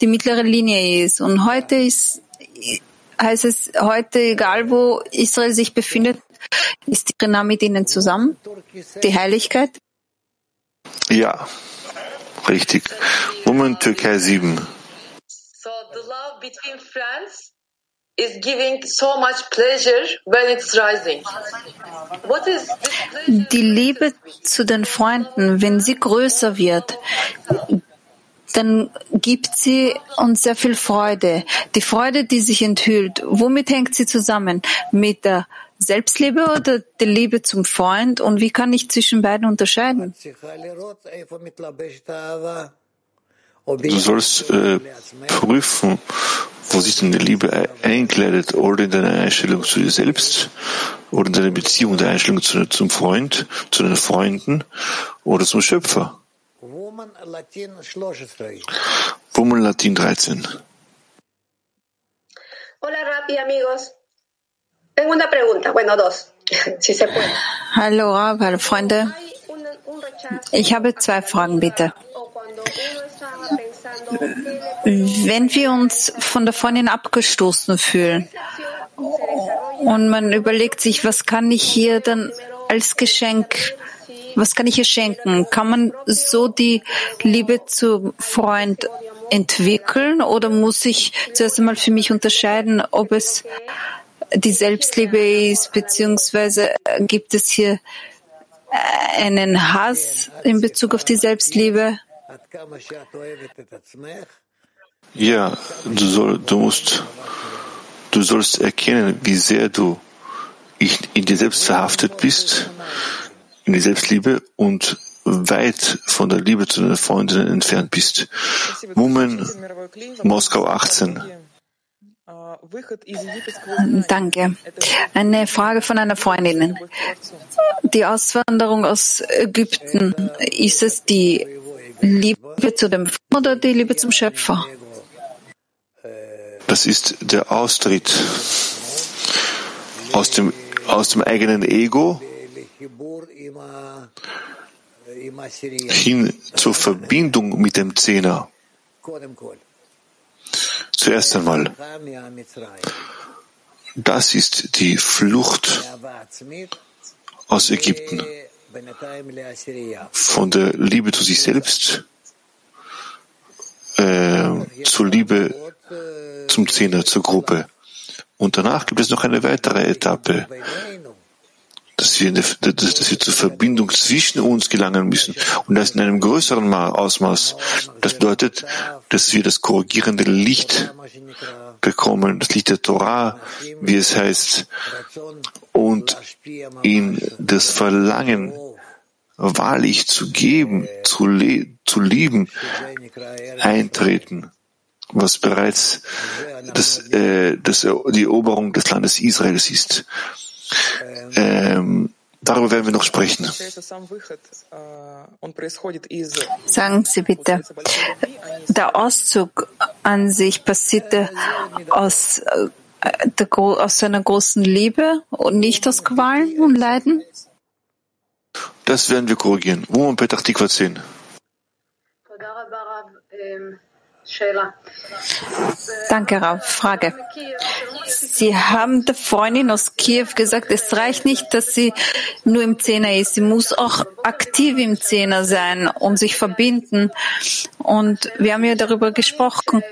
die mittlere Linie ist. Und heute ist heißt es heute, egal wo Israel sich befindet, ist die Rina mit ihnen zusammen? Die Heiligkeit? Ja, richtig. Moment Türkei 7. So the love between friends is giving so much pleasure when it's rising. What is Die Liebe zu den Freunden, wenn sie größer wird, dann gibt sie uns sehr viel Freude. Die Freude, die sich enthüllt, womit hängt sie zusammen? Mit der Selbstliebe oder der Liebe zum Freund? Und wie kann ich zwischen beiden unterscheiden? Du sollst äh, prüfen, wo sich deine Liebe einkleidet, oder in deiner Einstellung zu dir selbst, oder in deiner Beziehung, der Einstellung zu, zum Freund, zu deinen Freunden oder zum Schöpfer. Woman Latin 13. Hola, Rapi, amigos. Tengo una pregunta, bueno, dos, si se puede. Hallo, hallo Freunde. Ich habe zwei Fragen, bitte. Wenn wir uns von der Freundin abgestoßen fühlen und man überlegt sich, was kann ich hier dann als Geschenk was kann ich ihr schenken? Kann man so die Liebe zum Freund entwickeln oder muss ich zuerst einmal für mich unterscheiden, ob es die Selbstliebe ist, beziehungsweise gibt es hier einen Hass in Bezug auf die Selbstliebe? Ja, du, soll, du musst, du sollst erkennen, wie sehr du in dir selbst verhaftet bist in die Selbstliebe und weit von der Liebe zu den Freundinnen entfernt bist. Woman, Moskau 18. Danke. Eine Frage von einer Freundin. Die Auswanderung aus Ägypten, ist es die Liebe zu dem Freund oder die Liebe zum Schöpfer? Das ist der Austritt aus dem, aus dem eigenen Ego hin zur Verbindung mit dem Zehner. Zuerst einmal, das ist die Flucht aus Ägypten. Von der Liebe zu sich selbst äh, zur Liebe zum Zehner, zur Gruppe. Und danach gibt es noch eine weitere Etappe, dass wir, dass wir zur Verbindung zwischen uns gelangen müssen und das in einem größeren Ausmaß. Das bedeutet, dass wir das korrigierende Licht bekommen, das Licht der Torah, wie es heißt, und in das Verlangen wahrlich zu geben, zu, zu lieben, eintreten, was bereits das, äh, das, die Eroberung des Landes Israels ist. Ähm, darüber werden wir noch sprechen. Sagen Sie bitte, der Auszug an sich passierte aus, äh, der, aus einer großen Liebe und nicht aus Qualen und Leiden? Das werden wir korrigieren. Wo man Petach Tikva 10. Danke, Rav. Frage. Sie haben der Freundin aus Kiew gesagt, es reicht nicht, dass sie nur im Zehner ist. Sie muss auch aktiv im Zehner sein und sich verbinden. Und wir haben ja darüber gesprochen.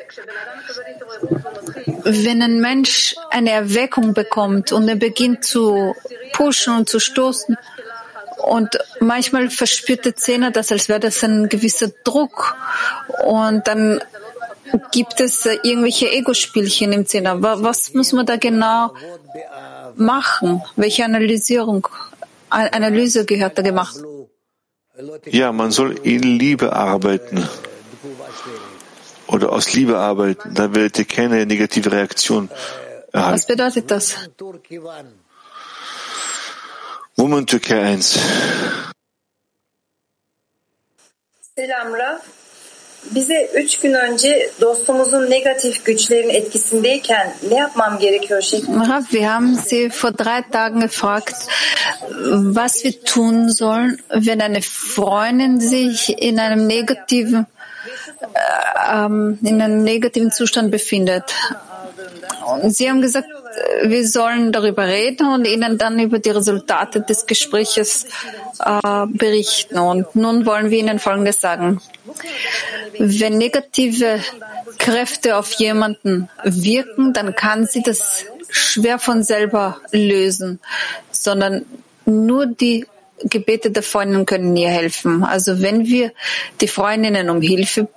Wenn ein Mensch eine Erweckung bekommt und er beginnt zu pushen und zu stoßen, und manchmal verspürt der Zehner das, als wäre das ein gewisser Druck. Und dann gibt es irgendwelche Ego-Spielchen im Zehner. Was muss man da genau machen? Welche Analysierung, Analyse gehört da gemacht? Ja, man soll in Liebe arbeiten oder aus Liebe arbeiten. Da werdet ihr keine negative Reaktion erhalten. Was bedeutet das? Woman Türkei 1. Selam Raf. Bize üç gün önce dostumuzun negatif güçlerin etkisindeyken ne yapmam gerekiyor Rav, wir haben Sie vor drei Tagen gefragt, was wir tun sollen, wenn eine Freundin sich in einem negativen, äh, in einem negativen Zustand befindet. Und Sie haben gesagt, wir sollen darüber reden und Ihnen dann über die Resultate des Gespräches äh, berichten. Und nun wollen wir Ihnen Folgendes sagen. Wenn negative Kräfte auf jemanden wirken, dann kann sie das schwer von selber lösen, sondern nur die Gebete der Freundinnen können ihr helfen. Also wenn wir die Freundinnen um Hilfe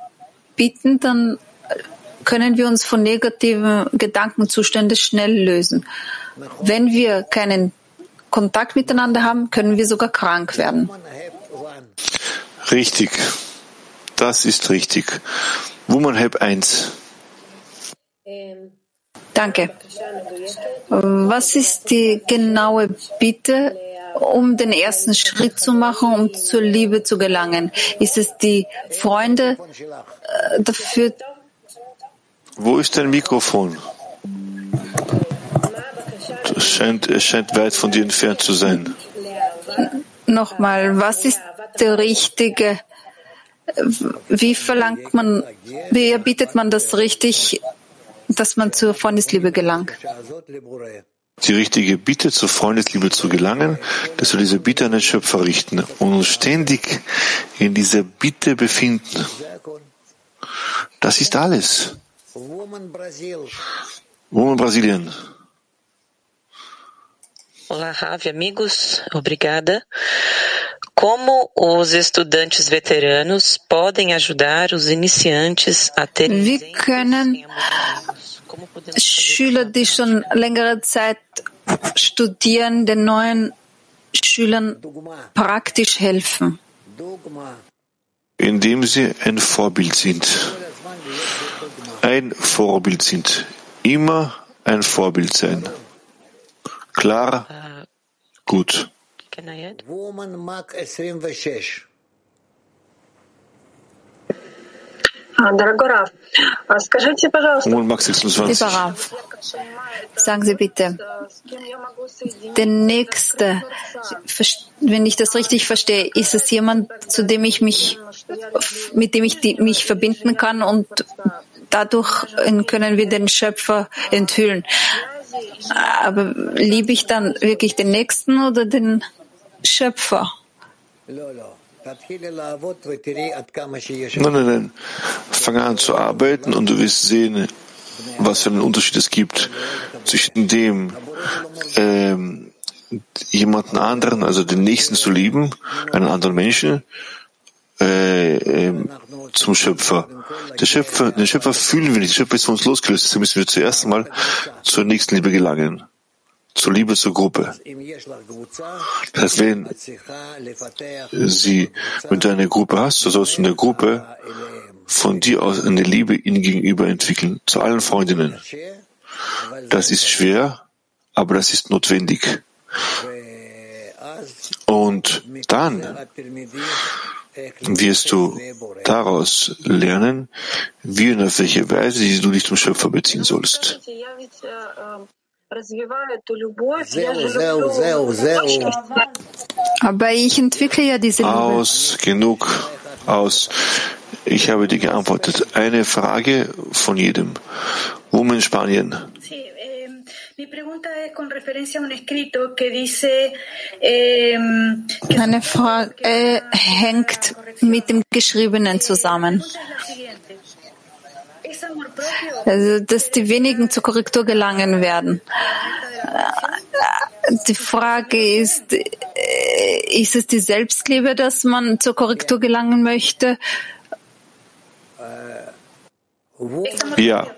bitten, dann können wir uns von negativen Gedankenzuständen schnell lösen. Wenn wir keinen Kontakt miteinander haben, können wir sogar krank werden. Richtig. Das ist richtig. Woman Help 1. Danke. Was ist die genaue Bitte, um den ersten Schritt zu machen, um zur Liebe zu gelangen? Ist es die Freunde äh, dafür wo ist dein Mikrofon? Es scheint, es scheint weit von dir entfernt zu sein. Nochmal, was ist der richtige, wie verlangt man, wie erbietet man das richtig, dass man zur Freundesliebe gelangt? Die richtige Bitte zur Freundesliebe zu gelangen, dass wir diese Bitte an den Schöpfer richten und uns ständig in dieser Bitte befinden. Das ist alles. Woman Brasilien. Olá, Ravi, amigos. Obrigada. Como os estudantes veteranos podem ajudar os iniciantes a ter Wie können Schüler, die schon längere Zeit studieren, den neuen Schülern praktisch helfen? Indem sie ein Vorbild sind ein Vorbild sind. Immer ein Vorbild sein. Klar? Gut. Woman Mark 26. Lieber Rav, sagen Sie bitte, der Nächste, wenn ich das richtig verstehe, ist es jemand, zu dem ich mich, mit dem ich die, mich verbinden kann und dadurch können wir den Schöpfer enthüllen. Aber liebe ich dann wirklich den Nächsten oder den Schöpfer? Nein, nein, nein. Fang an zu arbeiten und du wirst sehen, was für einen Unterschied es gibt zwischen dem, ähm, jemanden anderen, also den Nächsten zu lieben, einen anderen Menschen, äh, äh, zum Schöpfer. Der Schöpfer, den Schöpfer fühlen wir nicht. Der Schöpfer ist von uns losgelöst. Deswegen müssen wir zuerst einmal zur nächsten Liebe gelangen. Zur Liebe zur Gruppe. Das heißt, wenn sie, wenn du eine Gruppe hast, so sollst du in der Gruppe von dir aus eine Liebe ihnen gegenüber entwickeln. Zu allen Freundinnen. Das ist schwer, aber das ist notwendig. Und dann wirst du daraus lernen, wie und auf welche Weise du dich zum Schöpfer beziehen sollst. Aber ich entwickle ja diese Liebe. Aus, genug, aus. Ich habe dir geantwortet. Eine Frage von jedem. Woman Spanien. Meine Frage äh, hängt mit dem Geschriebenen zusammen. Also, dass die wenigen zur Korrektur gelangen werden. Die Frage ist, äh, ist es die Selbstliebe, dass man zur Korrektur gelangen möchte? Ja.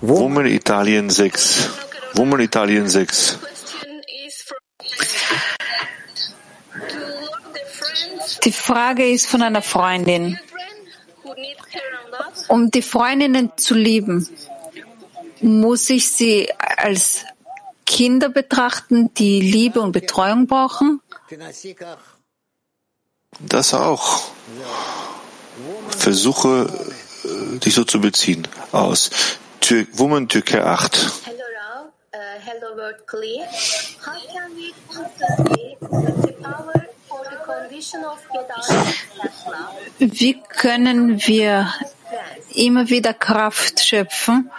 Woman Italien 6. Woman Italien 6. Die Frage ist von einer Freundin. Um die Freundinnen zu lieben, muss ich sie als Kinder betrachten, die Liebe und Betreuung brauchen? Das auch. Versuche, äh, dich so zu beziehen. Aus Tür Woman Türkei 8. Hello, Rao. Uh, hello, World Clear. How can we constantly with the power for the condition of Wie können wir immer wieder Kraft schöpfen,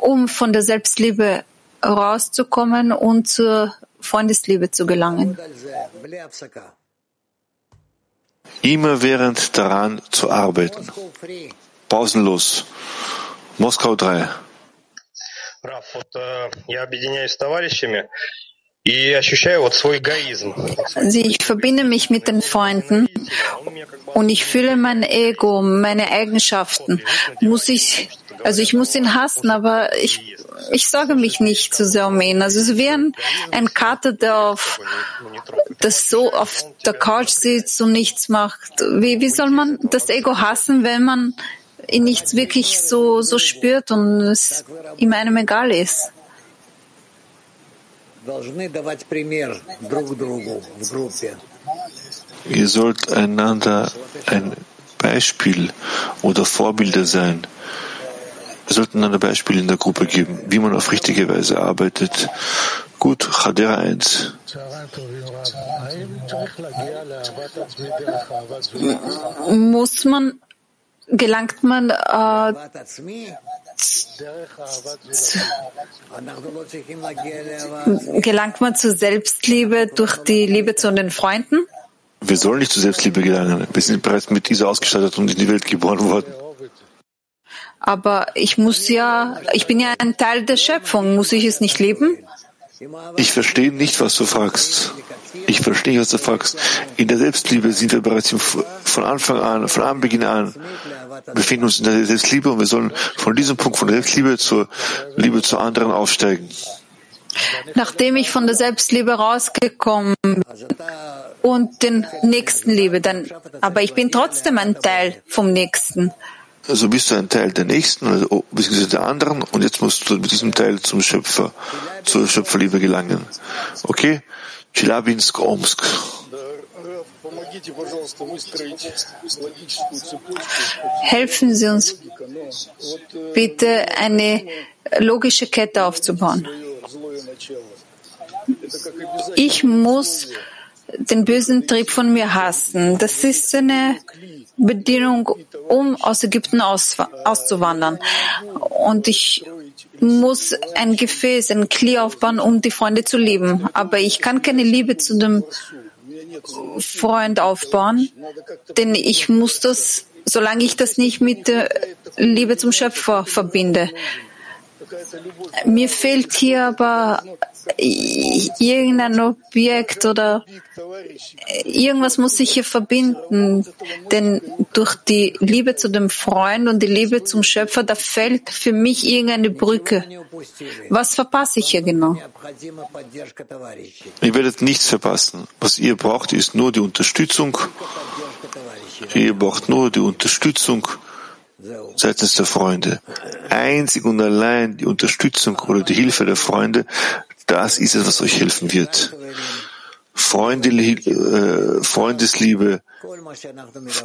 um von der Selbstliebe rauszukommen und zur Freundesliebe zu gelangen? immerwährend daran zu arbeiten. Pausenlos. Moskau 3. Also ich verbinde mich mit den Freunden und ich fühle mein Ego, meine Eigenschaften. Muss ich also ich muss ihn hassen, aber ich, ich sorge mich nicht zu sehr um ihn. Also es ist wie ein, ein Kater, der auf, das so auf der Couch sitzt und nichts macht. Wie, wie soll man das Ego hassen, wenn man ihn nicht wirklich so, so spürt und es ihm einem egal ist? Ihr sollt einander ein Beispiel oder Vorbilder sein. Wir sollten einander Beispiele in der Gruppe geben, wie man auf richtige Weise arbeitet. Gut, Chadera 1. Muss man, gelangt man äh, gelangt man zur Selbstliebe durch die Liebe zu den Freunden? Wir sollen nicht zur Selbstliebe gelangen. Wir sind bereits mit dieser ausgestattet und in die Welt geboren worden. Aber ich muss ja, ich bin ja ein Teil der Schöpfung. Muss ich es nicht leben? Ich verstehe nicht, was du fragst. Ich verstehe nicht, was du fragst. In der Selbstliebe sind wir bereits von Anfang an, von Anbeginn an, befinden uns in der Selbstliebe und wir sollen von diesem Punkt von der Selbstliebe zur Liebe zu anderen aufsteigen. Nachdem ich von der Selbstliebe rausgekommen bin und den Nächsten liebe, dann, aber ich bin trotzdem ein Teil vom Nächsten. Also bist du ein Teil der Nächsten, also, beziehungsweise der anderen, und jetzt musst du mit diesem Teil zum Schöpfer, zur Schöpferliebe gelangen. Okay? Chilabinsk, Omsk. Helfen Sie uns bitte, eine logische Kette aufzubauen. Ich muss den bösen Trieb von mir hassen. Das ist eine Bedingung, um aus Ägypten auszuwandern. Und ich muss ein Gefäß, ein Kli aufbauen, um die Freunde zu lieben. Aber ich kann keine Liebe zu dem Freund aufbauen, denn ich muss das, solange ich das nicht mit der Liebe zum Schöpfer verbinde. Mir fehlt hier aber irgendein Objekt oder irgendwas muss sich hier verbinden, denn durch die Liebe zu dem Freund und die Liebe zum Schöpfer, da fällt für mich irgendeine Brücke. Was verpasse ich hier genau? Ihr werdet nichts verpassen. Was ihr braucht, ist nur die Unterstützung. Ihr braucht nur die Unterstützung seitens der Freunde. Einzig und allein die Unterstützung oder die Hilfe der Freunde, das ist es, was euch helfen wird. Freunde, äh, Freundesliebe,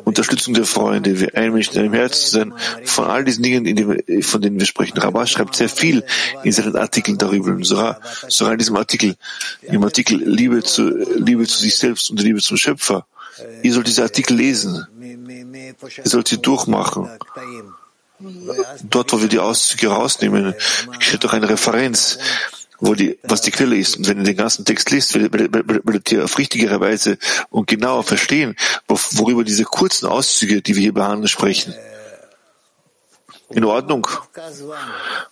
Unterstützung der Freunde, wir ein Mensch in einem Herzen zu sein, von all diesen Dingen, die, von denen wir sprechen. Rabbah schreibt sehr viel in seinen Artikeln darüber. Sogar, sogar in diesem Artikel, im Artikel Liebe zu, Liebe zu sich selbst und Liebe zum Schöpfer. Ihr sollt diese Artikel lesen. Ihr sollt sie durchmachen. Dort, wo wir die Auszüge rausnehmen, steht doch eine Referenz wo die, was die Quelle ist. Und wenn ihr den ganzen Text liest, werdet ihr auf richtigere Weise und genauer verstehen, worüber diese kurzen Auszüge, die wir hier behandeln, sprechen. In Ordnung.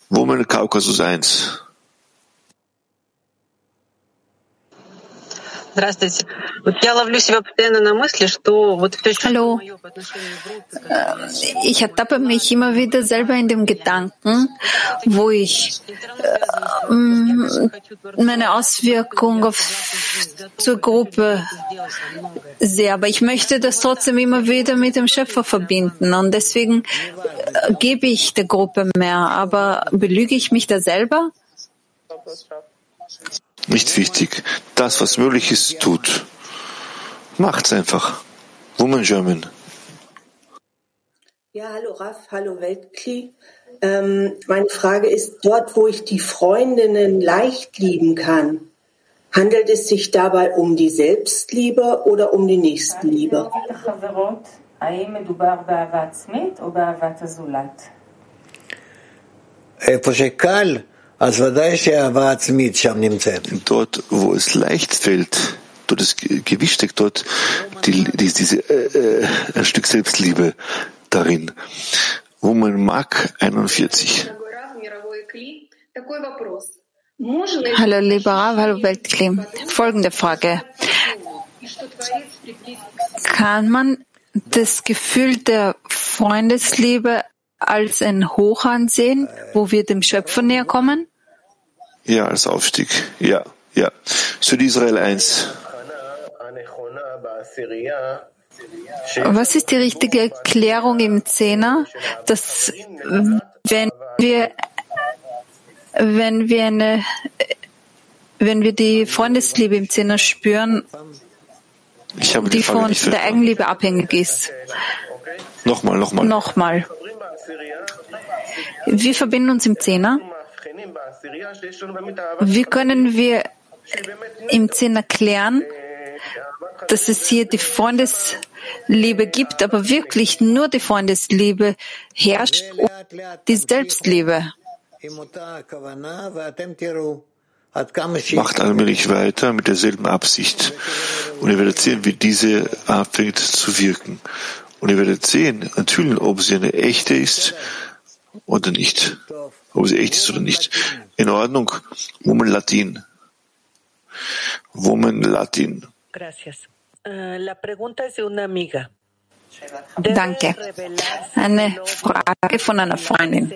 Woman Kaukasus 1. Здравствуйте. Вот я ловлю себя постоянно на мысли, что вот все, Hallo. Ich ertappe mich immer wieder selber in dem Gedanken, wo ich äh, meine Auswirkung auf, zur Gruppe sehe. Aber ich möchte das trotzdem immer wieder mit dem Schöpfer verbinden. Und deswegen äh, gebe ich der Gruppe mehr. Aber belüge ich mich da selber? Nicht wichtig. Das, was möglich ist, tut. Macht's einfach. Woman German. Ja, hallo Raff, hallo Weltkli. Ähm, meine Frage ist, dort, wo ich die Freundinnen leicht lieben kann, handelt es sich dabei um die Selbstliebe oder um die Nächstenliebe? איפה שקל, Dort, wo es leicht fällt, dort ist Gewicht dort die, die, diese, äh, äh, ein Stück Selbstliebe darin. Woman Mark 41. Hallo lieber Rav, hallo Weltklim. Folgende Frage. Kann man das Gefühl der Freundesliebe als ein Hoch ansehen, wo wir dem Schöpfer näher kommen? Ja, als Aufstieg. Ja, ja. Süd Israel 1. Was ist die richtige Erklärung im Zehner, dass wenn wir wenn wir eine wenn wir die Freundesliebe im Zehner spüren, die, die von der Eigenliebe abhängig ist? Nochmal, nochmal. Nochmal. Wir verbinden uns im Zehner. Wie können wir im Zehner klären, dass es hier die Freundesliebe gibt, aber wirklich nur die Freundesliebe herrscht und die Selbstliebe. Macht allmählich weiter mit derselben Absicht und ihr werdet sehen, wie diese anfängt zu wirken. Und ihr werdet sehen, natürlich, ob sie eine echte ist oder nicht. Ob sie echt ist oder nicht. In Ordnung. Woman Latin. Woman Latin. Gracias. La pregunta es de una amiga. Danke. Eine Frage von einer Freundin.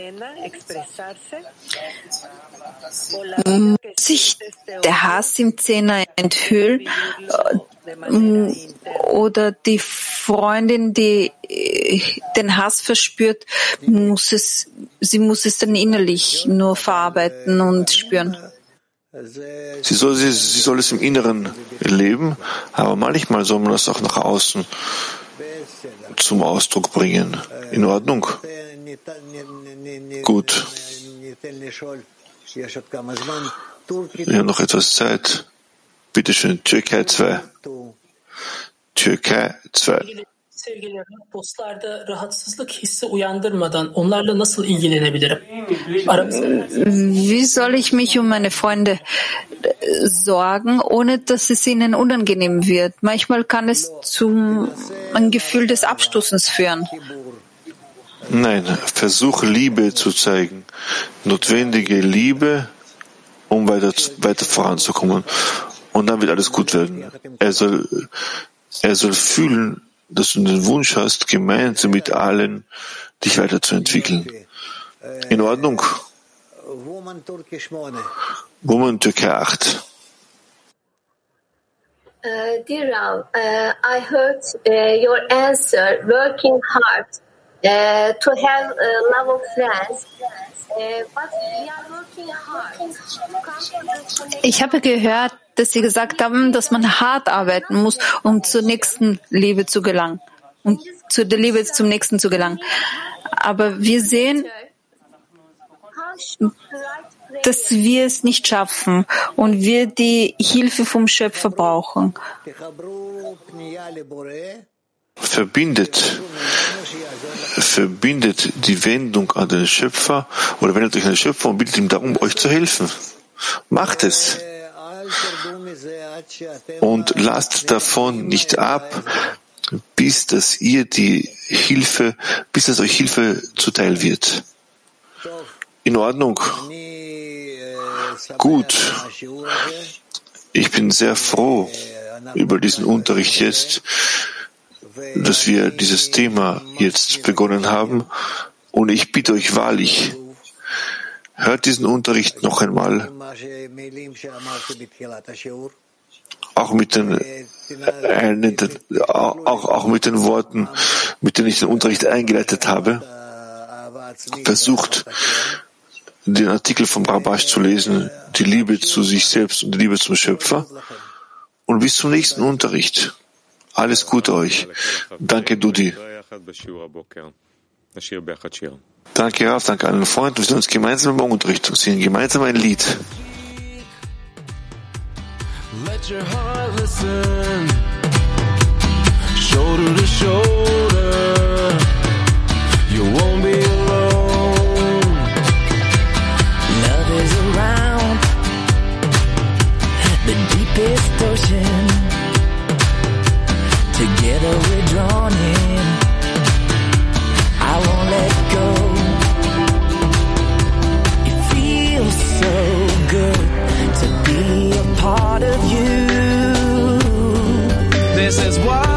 Muss sich der Hass im Zehner enthüllen oder die Freundin, die den Hass verspürt, muss es, sie muss es dann innerlich nur verarbeiten und spüren? Sie soll, sie, sie soll es im Inneren leben, aber manchmal soll man das auch nach außen zum Ausdruck bringen. In Ordnung? Gut. Wir haben noch etwas Zeit. Bitte schön, Türkei 2. Türkei 2. Sevgili dostlarda rahatsızlık hissi uyandırmadan onlarla nasıl ilgilenebilirim? Wie soll ich mich um meine Freunde sorgen, ohne dass es ihnen unangenehm wird? Manchmal kann es zum ein Gefühl des Abstoßens führen. Nein, versuch Liebe zu zeigen. Notwendige Liebe, um weiter, weiter voranzukommen. Und dann wird alles gut werden. Er soll, er soll fühlen, dass du den Wunsch hast, gemeinsam mit allen dich weiterzuentwickeln. In Ordnung. Woman Türkei 8. Uh, dear Rav, uh, I heard uh, your answer, working hard to have uh, love of friends. Ich habe gehört, dass Sie gesagt haben, dass man hart arbeiten muss, um zur nächsten Liebe zu gelangen, um zu der Liebe zum Nächsten zu gelangen. Aber wir sehen, dass wir es nicht schaffen und wir die Hilfe vom Schöpfer brauchen. Verbindet, verbindet die Wendung an den Schöpfer oder wendet euch an den Schöpfer und bittet ihm darum, euch zu helfen. Macht es. Und lasst davon nicht ab, bis dass ihr die Hilfe, bis dass euch Hilfe zuteil wird. In Ordnung. Gut. Ich bin sehr froh über diesen Unterricht jetzt, dass wir dieses Thema jetzt begonnen haben. Und ich bitte euch wahrlich, hört diesen Unterricht noch einmal, auch mit den, äh, auch, auch mit den Worten, mit denen ich den Unterricht eingeleitet habe. Versucht, den Artikel vom Rabash zu lesen, die Liebe zu sich selbst und die Liebe zum Schöpfer. Und bis zum nächsten Unterricht. Alles Gute euch. Danke, Dudi. Danke, Raf, danke allen Freunden. Wir sehen uns gemeinsam im Unterricht und singen gemeinsam ein Lied. Let your heart listen, shoulder to shoulder. You won't be alone. Love is around the deepest ocean. Together we're drawn in. I won't let go. It feels so good to be a part of you. This is what